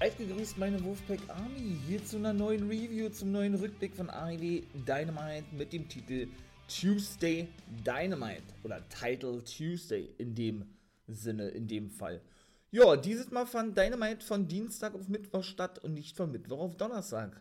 Seid gegrüßt, meine Wolfpack Army, hier zu einer neuen Review, zum neuen Rückblick von AEW Dynamite mit dem Titel Tuesday Dynamite oder Title Tuesday in dem Sinne, in dem Fall. Ja, dieses Mal fand Dynamite von Dienstag auf Mittwoch statt und nicht von Mittwoch auf Donnerstag.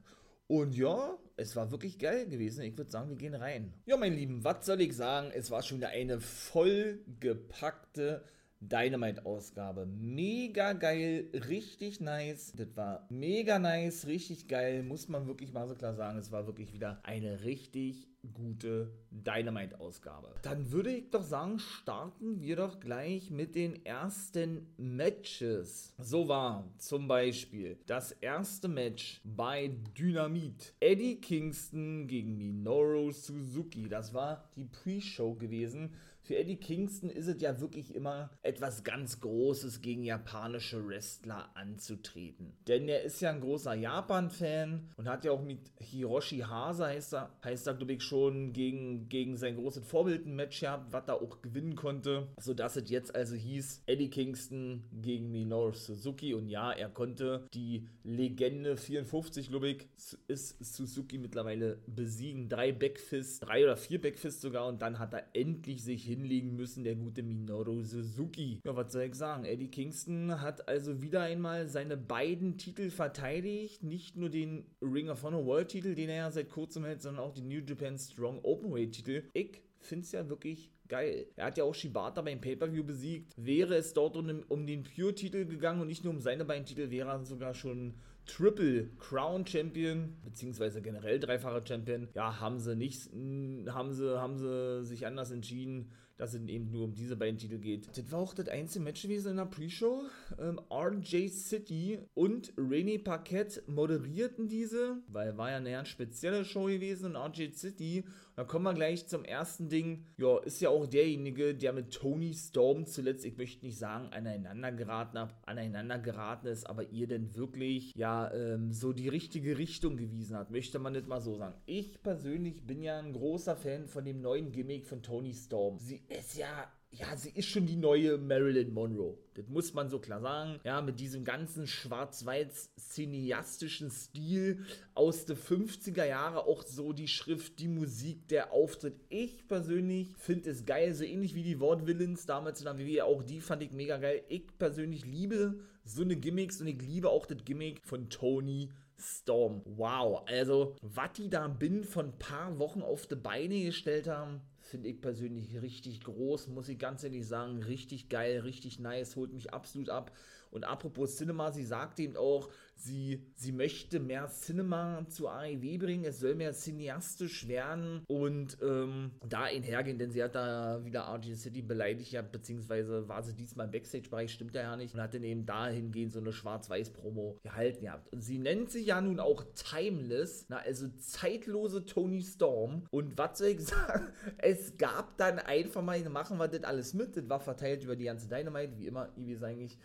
Und ja, es war wirklich geil gewesen. Ich würde sagen, wir gehen rein. Ja, meine Lieben, was soll ich sagen? Es war schon wieder eine vollgepackte Dynamite-Ausgabe. Mega geil, richtig nice. Das war mega nice, richtig geil, muss man wirklich mal so klar sagen. Es war wirklich wieder eine richtig gute Dynamite-Ausgabe. Dann würde ich doch sagen, starten wir doch gleich mit den ersten Matches. So war zum Beispiel das erste Match bei Dynamite. Eddie Kingston gegen Minoru Suzuki. Das war die Pre-Show gewesen. Für Eddie Kingston ist es ja wirklich immer etwas ganz Großes gegen japanische Wrestler anzutreten. Denn er ist ja ein großer Japan-Fan und hat ja auch mit Hiroshi Hase, heißt er, heißt er glaube ich schon, gegen, gegen sein großes Vorbild ein Match gehabt, was er auch gewinnen konnte. Sodass es jetzt also hieß, Eddie Kingston gegen Minoru Suzuki. Und ja, er konnte die Legende 54, glaube ich, ist Suzuki mittlerweile besiegen. Drei Backfists, drei oder vier Backfists sogar. Und dann hat er endlich sich hinlegen müssen, der gute Minoru Suzuki. Ja, was soll ich sagen? Eddie Kingston hat also wieder einmal seine beiden Titel verteidigt. Nicht nur den Ring of Honor World Titel, den er ja seit kurzem hält, sondern auch den New Japan Strong Openweight Titel. Ich finde es ja wirklich geil. Er hat ja auch Shibata beim Pay-Per-View besiegt. Wäre es dort um, um den Pure-Titel gegangen und nicht nur um seine beiden Titel, wäre er sogar schon Triple Crown Champion, beziehungsweise generell dreifacher Champion. Ja, haben sie nicht, haben sie, haben sie sich anders entschieden, dass es eben nur um diese beiden Titel geht. Das war auch das einzige Match gewesen in der Pre-Show. Ähm, RJ City und René Paquette moderierten diese, weil war ja eine ganz spezielle Show gewesen und RJ City. Da kommen wir gleich zum ersten Ding. Ja, ist ja auch derjenige, der mit Tony Storm zuletzt, ich möchte nicht sagen, aneinander geraten, hat, aneinander geraten ist, aber ihr denn wirklich, ja, ähm, so die richtige Richtung gewiesen hat, möchte man nicht mal so sagen. Ich persönlich bin ja ein großer Fan von dem neuen Gimmick von Tony Storm. Sie ist ja ja, sie ist schon die neue Marilyn Monroe. Das muss man so klar sagen. Ja, mit diesem ganzen schwarz-weiß cineastischen Stil aus den 50er Jahre, auch so die Schrift, die Musik, der Auftritt. Ich persönlich finde es geil, so ähnlich wie die Wortvillains damals in der WWE, auch die fand ich mega geil. Ich persönlich liebe so eine Gimmicks und ich liebe auch das Gimmick von Tony Storm. Wow, also, was die da binnen von ein paar Wochen auf die Beine gestellt haben, finde ich persönlich richtig groß, muss ich ganz ehrlich sagen. Richtig geil, richtig nice, holt mich absolut ab. Und apropos Cinema, sie sagt eben auch, sie, sie möchte mehr Cinema zu AEW bringen, es soll mehr cineastisch werden und ähm, da einhergehen, denn sie hat da wieder RG City beleidigt, ja, beziehungsweise war sie diesmal im Backstage-Bereich, stimmt ja nicht, und hat dann eben dahingehend so eine Schwarz-Weiß-Promo gehalten gehabt. Und sie nennt sich ja nun auch Timeless, na, also zeitlose Tony Storm. Und was soll ich sagen? Es gab dann einfach mal, machen wir das alles mit, das war verteilt über die ganze Dynamite, wie immer, wie es eigentlich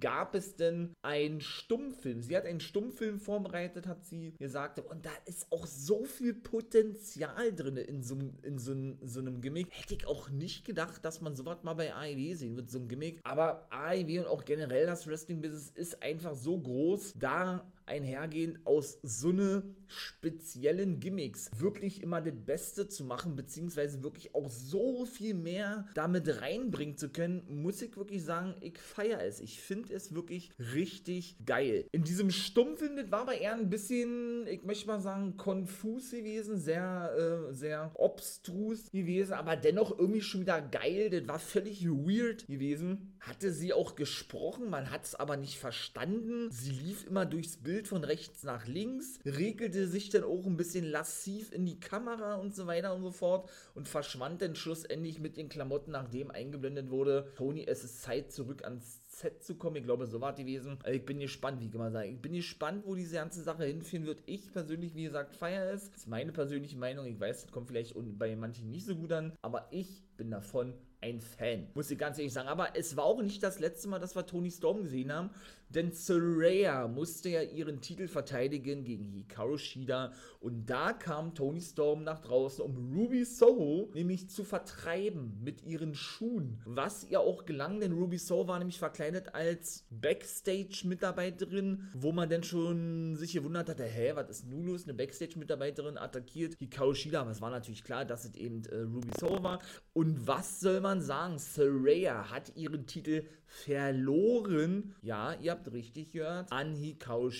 gab es denn einen Stummfilm. Sie hat einen Stummfilm vorbereitet, hat sie gesagt. Und da ist auch so viel Potenzial drin in so, in so, so einem Gimmick. Hätte ich auch nicht gedacht, dass man sowas mal bei AEW sehen wird, so ein Gimmick. Aber AEW und auch generell das Wrestling-Business ist einfach so groß, da einhergehend aus so eine speziellen Gimmicks wirklich immer das Beste zu machen, beziehungsweise wirklich auch so viel mehr damit reinbringen zu können, muss ich wirklich sagen, ich feiere es. Ich finde es wirklich richtig geil. In diesem Stummfilm, das war aber eher ein bisschen, ich möchte mal sagen, konfus gewesen, sehr, äh, sehr obstrus gewesen, aber dennoch irgendwie schon wieder geil. Das war völlig weird gewesen. Hatte sie auch gesprochen, man hat es aber nicht verstanden. Sie lief immer durchs Bild wild von rechts nach links, regelte sich dann auch ein bisschen lassiv in die Kamera und so weiter und so fort und verschwand dann schlussendlich mit den Klamotten, nachdem eingeblendet wurde, Tony, es ist Zeit zurück ans Set zu kommen. Ich glaube, so war es gewesen. Also ich bin gespannt, wie kann man sagen. Ich bin gespannt, wo diese ganze Sache hinführen wird. Ich persönlich, wie gesagt, feiere es. Das ist meine persönliche Meinung. Ich weiß, das kommt vielleicht bei manchen nicht so gut an, aber ich bin davon ein Fan. Muss ich ganz ehrlich sagen. Aber es war auch nicht das letzte Mal, dass wir Tony Storm gesehen haben. Denn Soraya musste ja ihren Titel verteidigen gegen Hikaru Shida. Und da kam Tony Storm nach draußen, um Ruby Soho nämlich zu vertreiben mit ihren Schuhen. Was ihr auch gelang, denn Ruby Soho war nämlich verkleidet als Backstage-Mitarbeiterin, wo man dann schon sich gewundert hatte, hä, was ist nun los? Eine Backstage-Mitarbeiterin attackiert Hikaru Shida. Aber es war natürlich klar, dass es eben äh, Ruby Soho war. Und was soll man sagen? Saraya hat ihren Titel verloren. Ja, ihr habt richtig gehört. An Hikaru.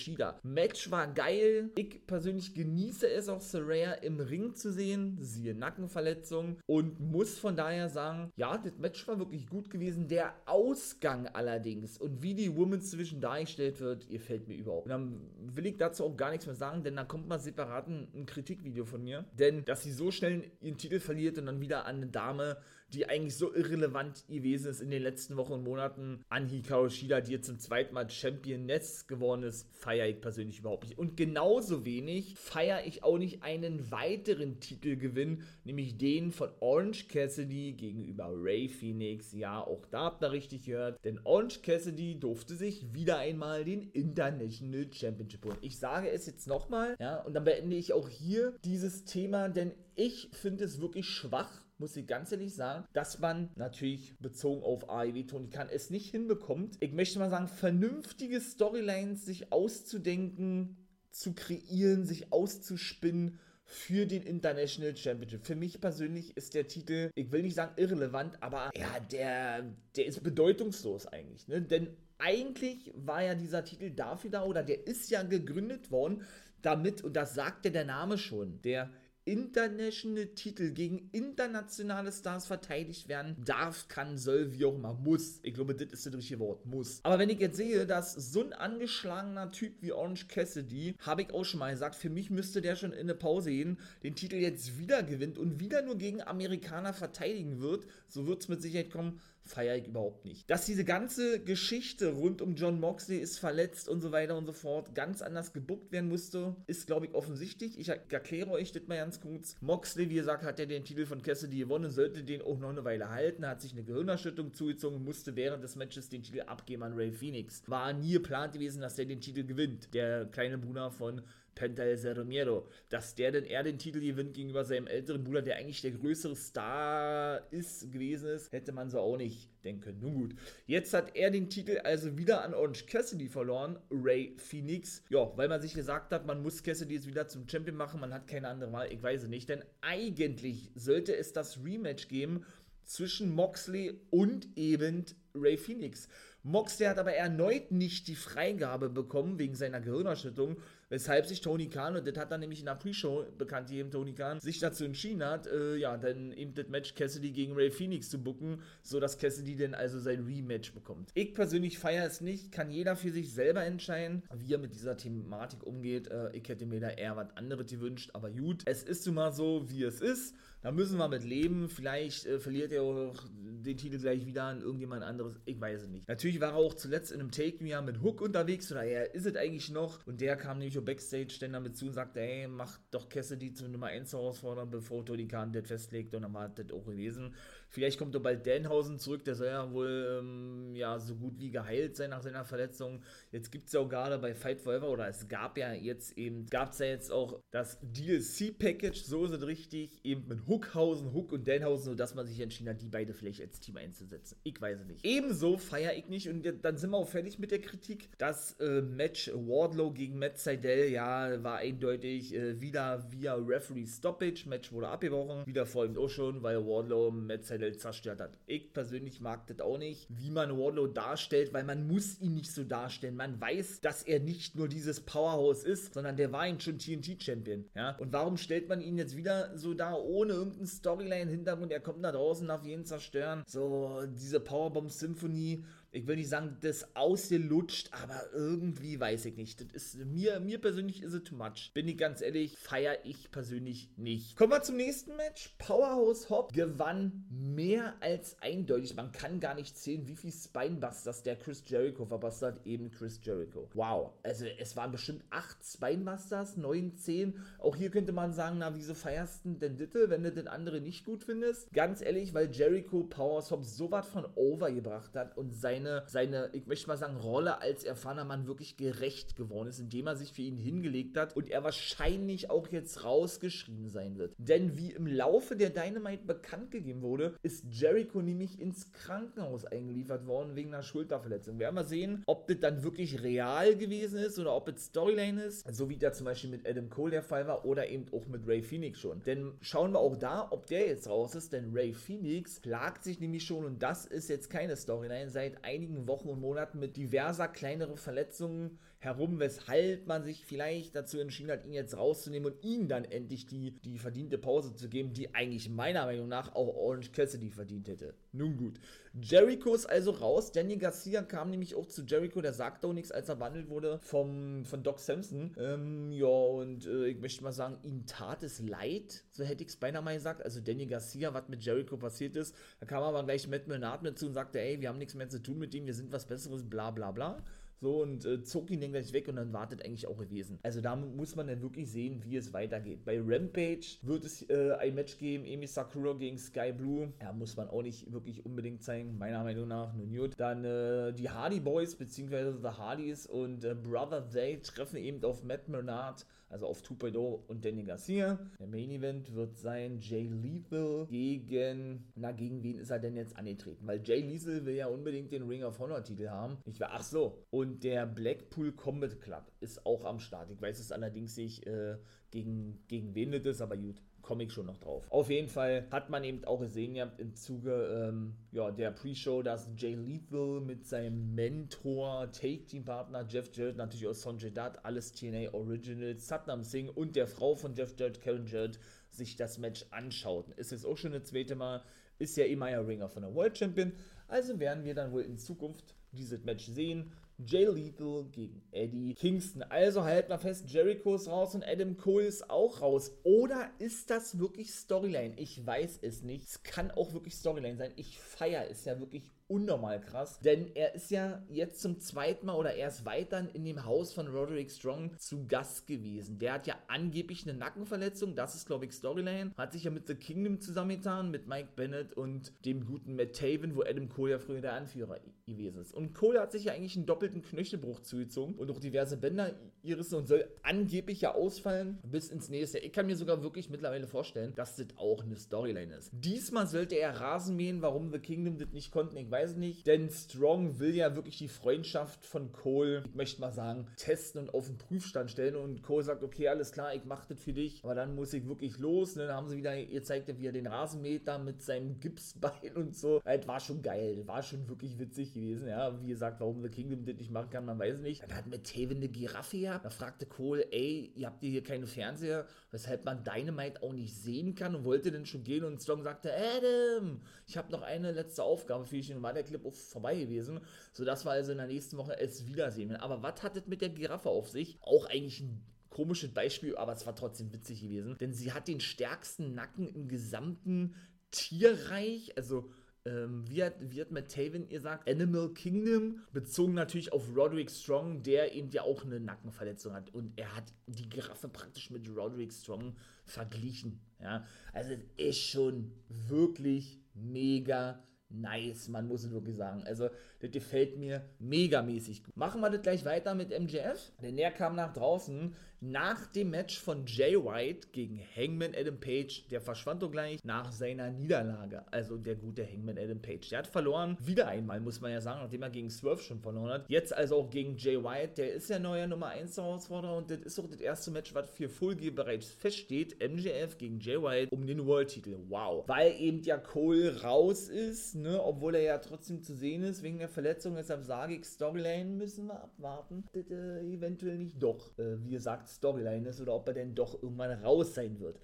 Match war geil. Ich persönlich genieße es auch, Saraya im Ring zu sehen. Siehe Nackenverletzung. Und muss von daher sagen, ja, das Match war wirklich gut gewesen. Der Ausgang allerdings und wie die Women's Division dargestellt wird, ihr fällt mir überhaupt. Und dann will ich dazu auch gar nichts mehr sagen, denn da kommt mal separat ein Kritikvideo von mir. Denn, dass sie so schnell ihren Titel verliert und dann wieder an eine Dame die eigentlich so irrelevant gewesen ist in den letzten Wochen und Monaten, an Hikaru Shida, die jetzt zum zweiten Mal Championess geworden ist, feiere ich persönlich überhaupt nicht. Und genauso wenig feiere ich auch nicht einen weiteren Titelgewinn, nämlich den von Orange Cassidy gegenüber Ray Phoenix. Ja, auch da habt ihr richtig gehört, denn Orange Cassidy durfte sich wieder einmal den International Championship holen. Ich sage es jetzt nochmal, ja, und dann beende ich auch hier dieses Thema, denn ich finde es wirklich schwach muss ich ganz ehrlich sagen, dass man natürlich bezogen auf AEW Tony Khan es nicht hinbekommt. Ich möchte mal sagen, vernünftige Storylines sich auszudenken, zu kreieren, sich auszuspinnen für den International Championship. Für mich persönlich ist der Titel, ich will nicht sagen irrelevant, aber ja, der, der ist bedeutungslos eigentlich. Ne? Denn eigentlich war ja dieser Titel dafür da oder der ist ja gegründet worden, damit, und das sagte der Name schon, der international Titel gegen internationale Stars verteidigt werden darf, kann, soll, wie auch immer, muss. Ich glaube, das ist das richtige Wort, muss. Aber wenn ich jetzt sehe, dass so ein angeschlagener Typ wie Orange Cassidy, habe ich auch schon mal gesagt, für mich müsste der schon in eine Pause gehen, den Titel jetzt wieder gewinnt und wieder nur gegen Amerikaner verteidigen wird, so wird es mit Sicherheit kommen, feiere ich überhaupt nicht. Dass diese ganze Geschichte rund um John Moxley ist verletzt und so weiter und so fort ganz anders gebuckt werden musste, ist, glaube ich, offensichtlich. Ich erkläre euch das mal ganz kurz. Moxley, wie gesagt, hat ja den Titel von Cassidy gewonnen, sollte den auch noch eine Weile halten, hat sich eine Gehirnerschüttung zugezogen, musste während des Matches den Titel abgeben an Ray Phoenix. War nie geplant gewesen, dass der den Titel gewinnt. Der kleine Bruder von Penta El Romero, dass der denn eher den Titel gewinnt gegenüber seinem älteren Bruder, der eigentlich der größere Star ist, gewesen ist, hätte man so auch nicht denken können. Nun gut, jetzt hat er den Titel also wieder an Orange Cassidy verloren, Ray Phoenix. Ja, weil man sich gesagt hat, man muss Cassidy jetzt wieder zum Champion machen, man hat keine andere Wahl, ich weiß es nicht, denn eigentlich sollte es das Rematch geben zwischen Moxley und eben Ray Phoenix. Moxley hat aber erneut nicht die Freigabe bekommen wegen seiner Gehirnerschüttung, weshalb sich Tony Khan, und das hat dann nämlich in der Pre-Show bekannt gegeben, Tony Khan, sich dazu entschieden hat, äh, ja, dann eben das Match Cassidy gegen Ray Phoenix zu bucken, sodass Cassidy dann also sein Rematch bekommt. Ich persönlich feiere es nicht, kann jeder für sich selber entscheiden, wie er mit dieser Thematik umgeht. Äh, ich hätte mir da eher was anderes gewünscht, aber gut, es ist nun mal so, wie es ist. Da müssen wir mit leben. Vielleicht äh, verliert er auch den Titel gleich wieder an irgendjemand anderes. Ich weiß es nicht. Natürlich war er auch zuletzt in einem Take Me mit Hook unterwegs. Oder er ist es eigentlich noch. Und der kam nämlich auch Backstage dann damit zu und sagte, ey, mach doch Cassidy zum Nummer 1 herausfordern, bevor Tony Khan das festlegt. Und dann war das auch gewesen. Vielleicht kommt er bald Danhausen zurück, der soll ja wohl ähm, ja, so gut wie geheilt sein nach seiner Verletzung. Jetzt gibt es ja auch gerade bei Fight Forever, oder es gab ja jetzt eben, gab es ja jetzt auch das DLC-Package, so ist es richtig, eben mit Hookhausen, Hook und Danhausen, sodass man sich entschieden hat, die beide vielleicht als Team einzusetzen. Ich weiß es nicht. Ebenso feiere ich nicht, und dann sind wir auch fertig mit der Kritik. Das äh, Match Wardlow gegen Matt Seidel, ja, war eindeutig äh, wieder via Referee Stoppage. Match wurde abgebrochen. Wieder ihm auch schon, weil Wardlow Matt Seidel Welt zerstört hat. Ich persönlich mag das auch nicht, wie man Wardlow darstellt, weil man muss ihn nicht so darstellen. Man weiß, dass er nicht nur dieses Powerhouse ist, sondern der war ihn schon TNT-Champion. Ja? Und warum stellt man ihn jetzt wieder so da, ohne irgendeinen Storyline-Hintergrund? Er kommt da draußen, darf jeden zerstören. So, diese Powerbomb-Symphonie ich will nicht sagen, das ausgelutscht, aber irgendwie weiß ich nicht. Das ist, mir, mir persönlich ist es too much. Bin ich ganz ehrlich, feiere ich persönlich nicht. Kommen wir zum nächsten Match. Powerhouse Hop gewann mehr als eindeutig. Man kann gar nicht zählen, wie viel Spinebusters der Chris Jericho verpasst hat. Eben Chris Jericho. Wow. Also es waren bestimmt 8 Spinebusters, 9, 10. Auch hier könnte man sagen, na, wieso feierst du denn Ditte, wenn du den anderen nicht gut findest? Ganz ehrlich, weil Jericho Powerhouse Hop so was von over gebracht hat und seine, seine, ich möchte mal sagen, Rolle als erfahrener Mann wirklich gerecht geworden ist, indem er sich für ihn hingelegt hat und er wahrscheinlich auch jetzt rausgeschrieben sein wird. Denn wie im Laufe der Dynamite bekannt gegeben wurde, ist Jericho nämlich ins Krankenhaus eingeliefert worden wegen einer Schulterverletzung. Wir werden mal sehen, ob das dann wirklich real gewesen ist oder ob es Storyline ist, so wie da zum Beispiel mit Adam Cole der Fall war oder eben auch mit Ray Phoenix schon. Denn schauen wir auch da, ob der jetzt raus ist, denn Ray Phoenix plagt sich nämlich schon und das ist jetzt keine Storyline seit einigen Wochen und Monaten mit diverser kleinere Verletzungen herum, weshalb man sich vielleicht dazu entschieden hat, ihn jetzt rauszunehmen und ihm dann endlich die, die verdiente Pause zu geben, die eigentlich meiner Meinung nach auch Orange Cassidy verdient hätte. Nun gut. Jericho ist also raus. Danny Garcia kam nämlich auch zu Jericho, der sagte auch nichts, als er wandelt wurde vom, von Doc Samson. Ähm, ja, und äh, ich möchte mal sagen, ihm tat es leid, so hätte ich es beinahe mal gesagt. Also Danny Garcia, was mit Jericho passiert ist. Da kam aber gleich Matt Menard mit zu und sagte, ey, wir haben nichts mehr zu tun mit ihm, wir sind was Besseres, bla bla bla. So, und äh, zog ihn dann gleich weg und dann wartet eigentlich auch gewesen. Also da muss man dann wirklich sehen, wie es weitergeht. Bei Rampage wird es äh, ein Match geben, Emi Sakura gegen Sky Blue. Ja, muss man auch nicht wirklich unbedingt zeigen, meiner Meinung nach. Nun gut. Dann äh, die Hardy Boys, beziehungsweise The Hardys und äh, Brother They treffen eben auf Matt Menard also auf Tupedo und Danny Garcia. Der Main Event wird sein Jay Lethal gegen, na, gegen wen ist er denn jetzt angetreten? Weil Jay Lethal will ja unbedingt den Ring of Honor Titel haben. Ich war, ach so. Und der Blackpool Combat Club ist auch am Start. Ich weiß es allerdings nicht, äh, gegen, gegen wen das ist, aber gut. Comic schon noch drauf. Auf jeden Fall hat man eben auch gesehen gehabt im Zuge ähm, ja, der Pre-Show, dass Jay Lethal mit seinem Mentor, Take-Team-Partner Jeff Jarrett, natürlich aus Sonjay Dutt, alles TNA Originals, Satnam Singh und der Frau von Jeff Jarrett, Karen Jarrett, sich das Match anschauten. Ist jetzt auch schon das zweite Mal, ist ja immer ja Ringer von der World Champion, also werden wir dann wohl in Zukunft dieses Match sehen. Jay Lethal gegen Eddie Kingston. Also halt mal fest, Jericho ist raus und Adam Cole ist auch raus. Oder ist das wirklich Storyline? Ich weiß es nicht. Es kann auch wirklich Storyline sein. Ich feiere es ja wirklich unnormal krass, denn er ist ja jetzt zum zweiten Mal oder erst weiter in dem Haus von Roderick Strong zu Gast gewesen. Der hat ja angeblich eine Nackenverletzung, das ist glaube ich Storyline, hat sich ja mit The Kingdom zusammengetan, mit Mike Bennett und dem guten Matt Taven, wo Adam Cole ja früher der Anführer gewesen ist. Und Cole hat sich ja eigentlich einen doppelten Knöchelbruch zugezogen und auch diverse Bänder irissen und soll angeblich ja ausfallen bis ins nächste. Ich kann mir sogar wirklich mittlerweile vorstellen, dass das auch eine Storyline ist. Diesmal sollte er Rasen mähen, warum The Kingdom das nicht konnten, ich weiß nicht, denn Strong will ja wirklich die Freundschaft von Cole, ich möchte mal sagen, testen und auf den Prüfstand stellen und Cole sagt, okay, alles klar, ich mach das für dich, aber dann muss ich wirklich los, ne? dann haben sie wieder, ihr zeigt ja, wie er den Rasenmeter mit seinem Gipsbein und so, das war schon geil, war schon wirklich witzig gewesen, ja, wie gesagt, warum The Kingdom das nicht machen kann, man weiß nicht. Dann hat Taven eine Giraffe gehabt, da fragte Cole, ey, ihr habt hier keine Fernseher, weshalb man Dynamite auch nicht sehen kann und wollte dann schon gehen? Und Strong sagte, Adam, ich habe noch eine letzte Aufgabe für dich. Und war der Clip auch vorbei gewesen, sodass wir also in der nächsten Woche es wiedersehen. Aber was hat es mit der Giraffe auf sich? Auch eigentlich ein komisches Beispiel, aber es war trotzdem witzig gewesen, denn sie hat den stärksten Nacken im gesamten Tierreich, also ähm, wie, hat, wie hat Matt Taven gesagt, Animal Kingdom, bezogen natürlich auf Roderick Strong, der eben ja auch eine Nackenverletzung hat. Und er hat die Giraffe praktisch mit Roderick Strong verglichen. Ja? Also es ist schon wirklich mega nice, man muss es wirklich sagen. Also, das gefällt mir megamäßig gut. Machen wir das gleich weiter mit MJF, denn der kam nach draußen nach dem Match von Jay White gegen Hangman Adam Page. Der verschwand doch gleich nach seiner Niederlage. Also der gute Hangman Adam Page. Der hat verloren, wieder einmal, muss man ja sagen, nachdem er gegen Swerve schon verloren hat. Jetzt also auch gegen Jay White. Der ist ja neuer Nummer 1 Herausforderer und das ist auch das erste Match, was für Full Gear bereits feststeht. MJF gegen Jay White um den World-Titel. Wow. Weil eben ja Cole raus ist, ne, obwohl er ja trotzdem zu sehen ist wegen der Verletzung. Deshalb sage ich, Storyline müssen wir abwarten. Das, äh, eventuell nicht doch, äh, wie gesagt, Storyline ist oder ob er denn doch irgendwann raus sein wird.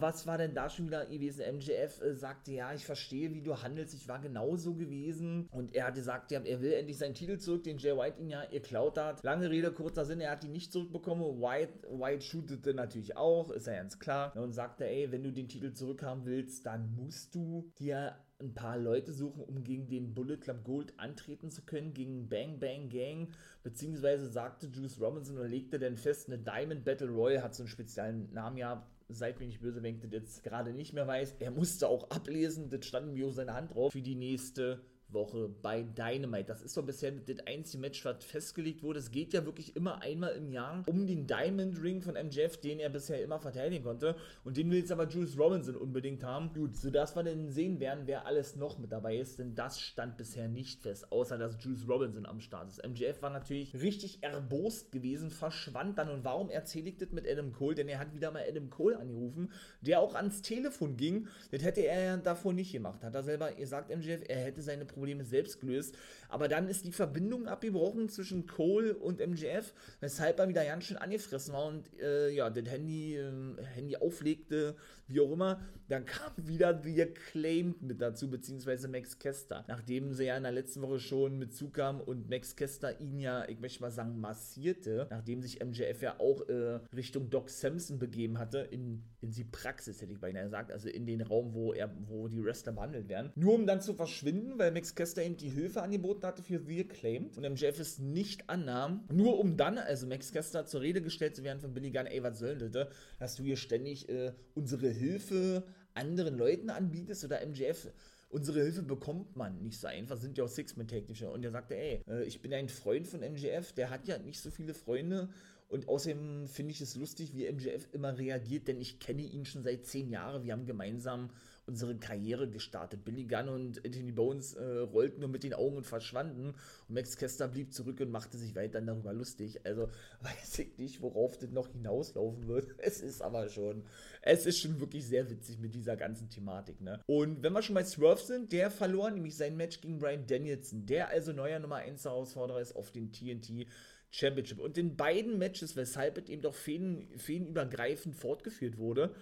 Was war denn da schon wieder gewesen? MJF äh, sagte, ja, ich verstehe, wie du handelst, ich war genauso gewesen. Und er hat gesagt, ja, er will endlich seinen Titel zurück, den Jay White ihn ja geklaut hat. Lange Rede, kurzer Sinn, er hat ihn nicht zurückbekommen. White, White shootete natürlich auch, ist ja ganz klar. Und sagte, ey, wenn du den Titel zurückhaben willst, dann musst du dir ein paar Leute suchen, um gegen den Bullet Club Gold antreten zu können, gegen Bang Bang Gang, beziehungsweise sagte Juice Robinson und legte dann fest, eine Diamond Battle Royal hat so einen speziellen Namen ja, seid mir nicht böse, wenn ich das jetzt gerade nicht mehr weiß. Er musste auch ablesen, das stand mir auf seiner Hand drauf, für die nächste Woche bei Dynamite. Das ist doch bisher das einzige Match, was festgelegt wurde. Es geht ja wirklich immer einmal im Jahr um den Diamond Ring von MJF, den er bisher immer verteidigen konnte. Und den will jetzt aber Juice Robinson unbedingt haben. Gut, sodass wir dann sehen werden, wer alles noch mit dabei ist, denn das stand bisher nicht fest, außer dass Juice Robinson am Start ist. MJF war natürlich richtig erbost gewesen, verschwand dann. Und warum erzähle ich das mit Adam Cole? Denn er hat wieder mal Adam Cole angerufen, der auch ans Telefon ging. Das hätte er ja davor nicht gemacht. Hat er selber gesagt, MJF, er hätte seine Probleme selbst gelöst. Aber dann ist die Verbindung abgebrochen zwischen Cole und MJF, weshalb er wieder ganz schön angefressen war und äh, ja, das Handy, äh, Handy auflegte, wie auch immer. Dann kam wieder The Acclaimed mit dazu, beziehungsweise Max Kester. Nachdem sie ja in der letzten Woche schon mit zukam und Max Kester ihn ja, ich möchte mal sagen, massierte, nachdem sich MJF ja auch äh, Richtung Doc Samson begeben hatte, in, in die Praxis, hätte ich beinahe gesagt, also in den Raum, wo er, wo die Wrestler behandelt werden. Nur um dann zu verschwinden, weil Max Kester ihm die Hilfe angeboten hatte für The Acclaimed und MJF es nicht annahm, nur um dann, also Max Kester zur Rede gestellt zu werden von Billy Gunn, ey, was soll das, dass du hier ständig äh, unsere Hilfe anderen Leuten anbietest oder MJF unsere Hilfe bekommt man nicht so einfach, sind ja auch Six-Man-Technische. Und er sagte, ey, äh, ich bin ein Freund von MJF, der hat ja nicht so viele Freunde. Und außerdem finde ich es lustig, wie MJF immer reagiert, denn ich kenne ihn schon seit zehn Jahren. Wir haben gemeinsam unsere Karriere gestartet. Billy Gunn und Anthony Bones äh, rollten nur mit den Augen und verschwanden. Und Max Kester blieb zurück und machte sich weiter darüber lustig. Also weiß ich nicht, worauf das noch hinauslaufen wird. Es ist aber schon, es ist schon wirklich sehr witzig mit dieser ganzen Thematik. Ne? Und wenn wir schon bei Swerve sind, der verlor nämlich sein Match gegen Brian Danielson, der also neuer Nummer 1 Herausforderer ist auf den TNT. Championship. Und in beiden Matches, weshalb es eben doch feenübergreifend fortgeführt wurde,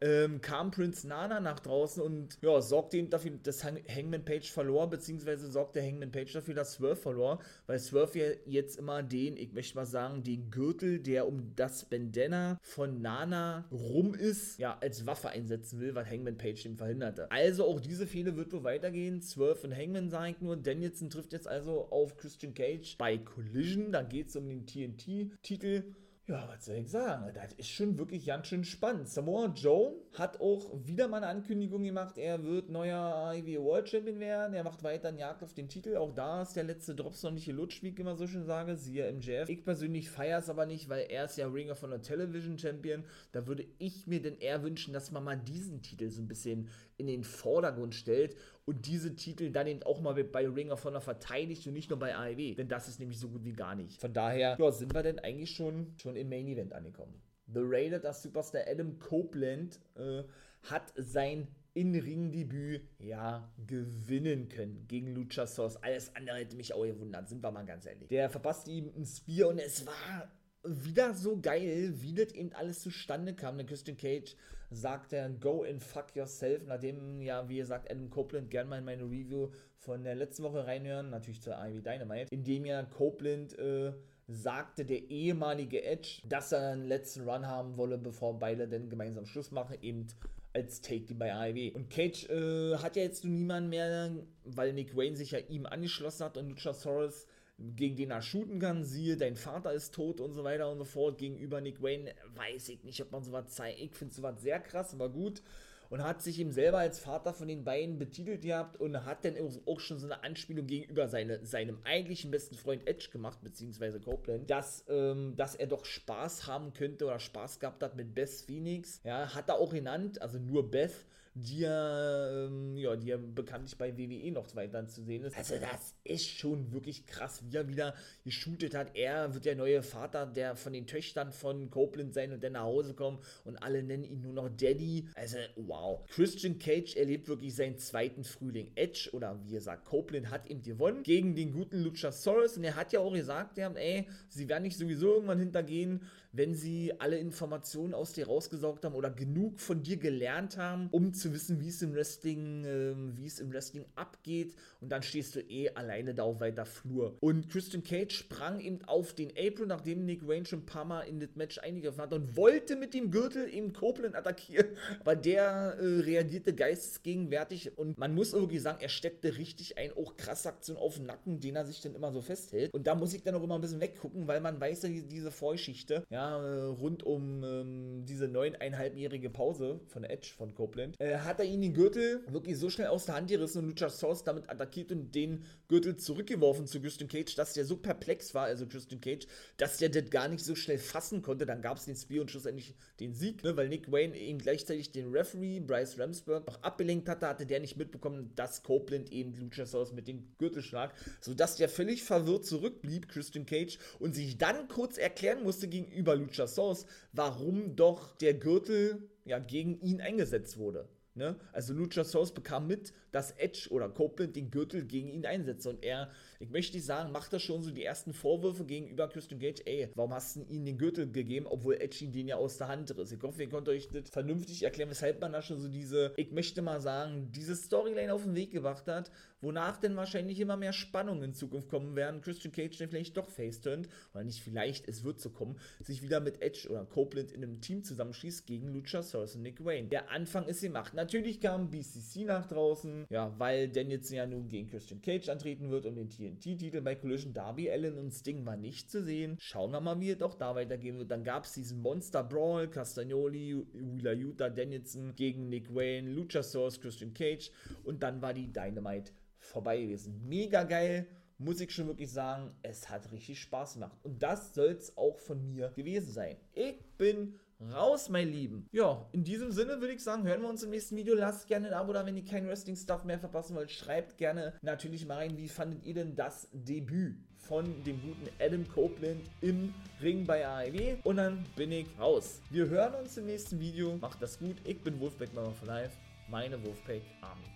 ähm, kam Prince Nana nach draußen und ja, sorgte ihm dafür, dass Hangman Page verlor, beziehungsweise sorgte Hangman Page dafür, dass Swerve verlor, weil Swerve ja jetzt immer den, ich möchte mal sagen, den Gürtel, der um das Bandana von Nana rum ist, ja, als Waffe einsetzen will, weil Hangman Page ihn verhinderte. Also auch diese Fehde wird wohl weitergehen. Swerve und Hangman sage ich nur. Danielson trifft jetzt also auf Christian Cage bei Collision. Da geht es um den TNT-Titel. Ja, was soll ich sagen? Das ist schon wirklich ganz schön spannend. Samoa Joe hat auch wieder mal eine Ankündigung gemacht, er wird neuer IW World Champion werden. Er macht weiter einen Jagd auf den Titel. Auch da ist der letzte Drops noch nicht gelutscht, wie ich immer so schön sage. Siehe MJF. Ich persönlich feiere es aber nicht, weil er ist ja Ringer von der Television Champion. Da würde ich mir denn eher wünschen, dass man mal diesen Titel so ein bisschen in den Vordergrund stellt und diese Titel dann eben auch mal bei Ring of Honor verteidigt und nicht nur bei AEW, denn das ist nämlich so gut wie gar nicht. Von daher ja, sind wir denn eigentlich schon, schon im Main Event angekommen. The Raider, das Superstar Adam Copeland, äh, hat sein In-Ring-Debüt ja gewinnen können gegen Luchasaurus. Alles andere hätte mich auch gewundert, sind wir mal ganz ehrlich. Der verpasste ihm ein Spear und es war wieder so geil, wie das eben alles zustande kam. Der Christian Cage sagt er, go and fuck yourself, nachdem, ja, wie gesagt, Adam Copeland gerne mal in meine Review von der letzten Woche reinhören, natürlich zur IW Dynamite, indem ja Copeland äh, sagte der ehemalige Edge, dass er einen letzten Run haben wolle, bevor beide dann gemeinsam Schluss machen, eben als Take bei AEW. Und Cage äh, hat ja jetzt nur niemanden mehr, weil Nick Wayne sich ja ihm angeschlossen hat und Luchasaurus gegen den er shooten kann, siehe, dein Vater ist tot und so weiter und so fort. Gegenüber Nick Wayne weiß ich nicht, ob man sowas zeigt. Ich finde sowas sehr krass, aber gut. Und hat sich ihm selber als Vater von den beiden betitelt gehabt und hat dann auch schon so eine Anspielung gegenüber seine, seinem eigentlichen besten Freund Edge gemacht, beziehungsweise Copeland, dass, ähm, dass er doch Spaß haben könnte oder Spaß gehabt hat mit Beth Phoenix. Ja, hat er auch genannt, also nur Beth die ja, ähm, ja, die ja bekanntlich bei WWE noch weiter zu sehen ist. Also das ist schon wirklich krass, wie er wieder geshootet hat. Er wird der neue Vater der von den Töchtern von Copeland sein und dann nach Hause kommen und alle nennen ihn nur noch Daddy. Also wow. Christian Cage erlebt wirklich seinen zweiten Frühling. Edge oder wie er sagt, Copeland hat ihm gewonnen gegen den guten Luchasaurus und er hat ja auch gesagt, ja, ey, sie werden nicht sowieso irgendwann hintergehen, wenn sie alle Informationen aus dir rausgesaugt haben oder genug von dir gelernt haben, um zu wissen, wie es im Wrestling, äh, wie es im Wrestling abgeht. Und dann stehst du eh alleine da auf weiter Flur. Und Christian Cage sprang eben auf den Apron, nachdem Nick schon ein paar Mal in das Match eingegriffen hat und wollte mit dem Gürtel eben Copeland attackieren. Aber der äh, reagierte geistesgegenwärtig und man muss irgendwie sagen, er steckte richtig ein, auch krasse Aktion auf den Nacken, den er sich dann immer so festhält. Und da muss ich dann auch immer ein bisschen weggucken, weil man weiß ja diese Vorgeschichte, ja, rund um ähm, diese neuneinhalbjährige Pause von Edge von Copeland, äh, hat er ihn den Gürtel wirklich so schnell aus der Hand gerissen und Luchasaurus damit attackiert und den Gürtel zurückgeworfen zu Christian Cage, dass der so perplex war, also Christian Cage, dass der das gar nicht so schnell fassen konnte. Dann gab es den Spear und schlussendlich den Sieg, ne, weil Nick Wayne eben gleichzeitig den Referee Bryce Ramsberg noch abgelenkt hatte, hatte der nicht mitbekommen, dass Copeland eben Luchasaurus mit dem Gürtel schlag, sodass der völlig verwirrt zurückblieb, Christian Cage, und sich dann kurz erklären musste gegenüber Luchasaurus, warum doch der Gürtel ja gegen ihn eingesetzt wurde. Ne? Also Luchasaurus bekam mit, dass Edge oder Copeland den Gürtel gegen ihn einsetzte und er ich möchte nicht sagen, macht er schon so die ersten Vorwürfe gegenüber Christian Gage, ey, warum hast du ihm den Gürtel gegeben, obwohl Edge ihn den ja aus der Hand riss. Ich hoffe, ihr könnt euch das vernünftig erklären, weshalb man da schon so diese, ich möchte mal sagen, diese Storyline auf den Weg gebracht hat, wonach denn wahrscheinlich immer mehr Spannungen in Zukunft kommen werden. Christian Cage dann vielleicht doch face-turned, oder nicht vielleicht, es wird so kommen, sich wieder mit Edge oder Copeland in einem Team zusammenschießt gegen Luchasaurus und Nick Wayne. Der Anfang ist gemacht. Natürlich kam BCC nach draußen, ja, weil Danielson ja nun gegen Christian Cage antreten wird um den TNT-Titel bei Collision. Darby Allen und Sting war nicht zu sehen. Schauen wir mal, wie es doch da weitergehen wird. Dann gab es diesen Monster Brawl, Castagnoli, Wheeler Utah, Danielson gegen Nick Wayne, Luchasaurus, Christian Cage und dann war die Dynamite vorbei gewesen. Mega geil muss ich schon wirklich sagen, es hat richtig Spaß gemacht. Und das soll es auch von mir gewesen sein. Ich bin raus, mein Lieben. Ja, in diesem Sinne würde ich sagen, hören wir uns im nächsten Video. Lasst gerne ein Abo da, wenn ihr kein Wrestling-Stuff mehr verpassen wollt. Schreibt gerne natürlich mal rein, wie fandet ihr denn das Debüt von dem guten Adam Copeland im Ring bei AEW. Und dann bin ich raus. Wir hören uns im nächsten Video. Macht das gut. Ich bin Wolfpack Mama for Life. Meine Wolfpack Army.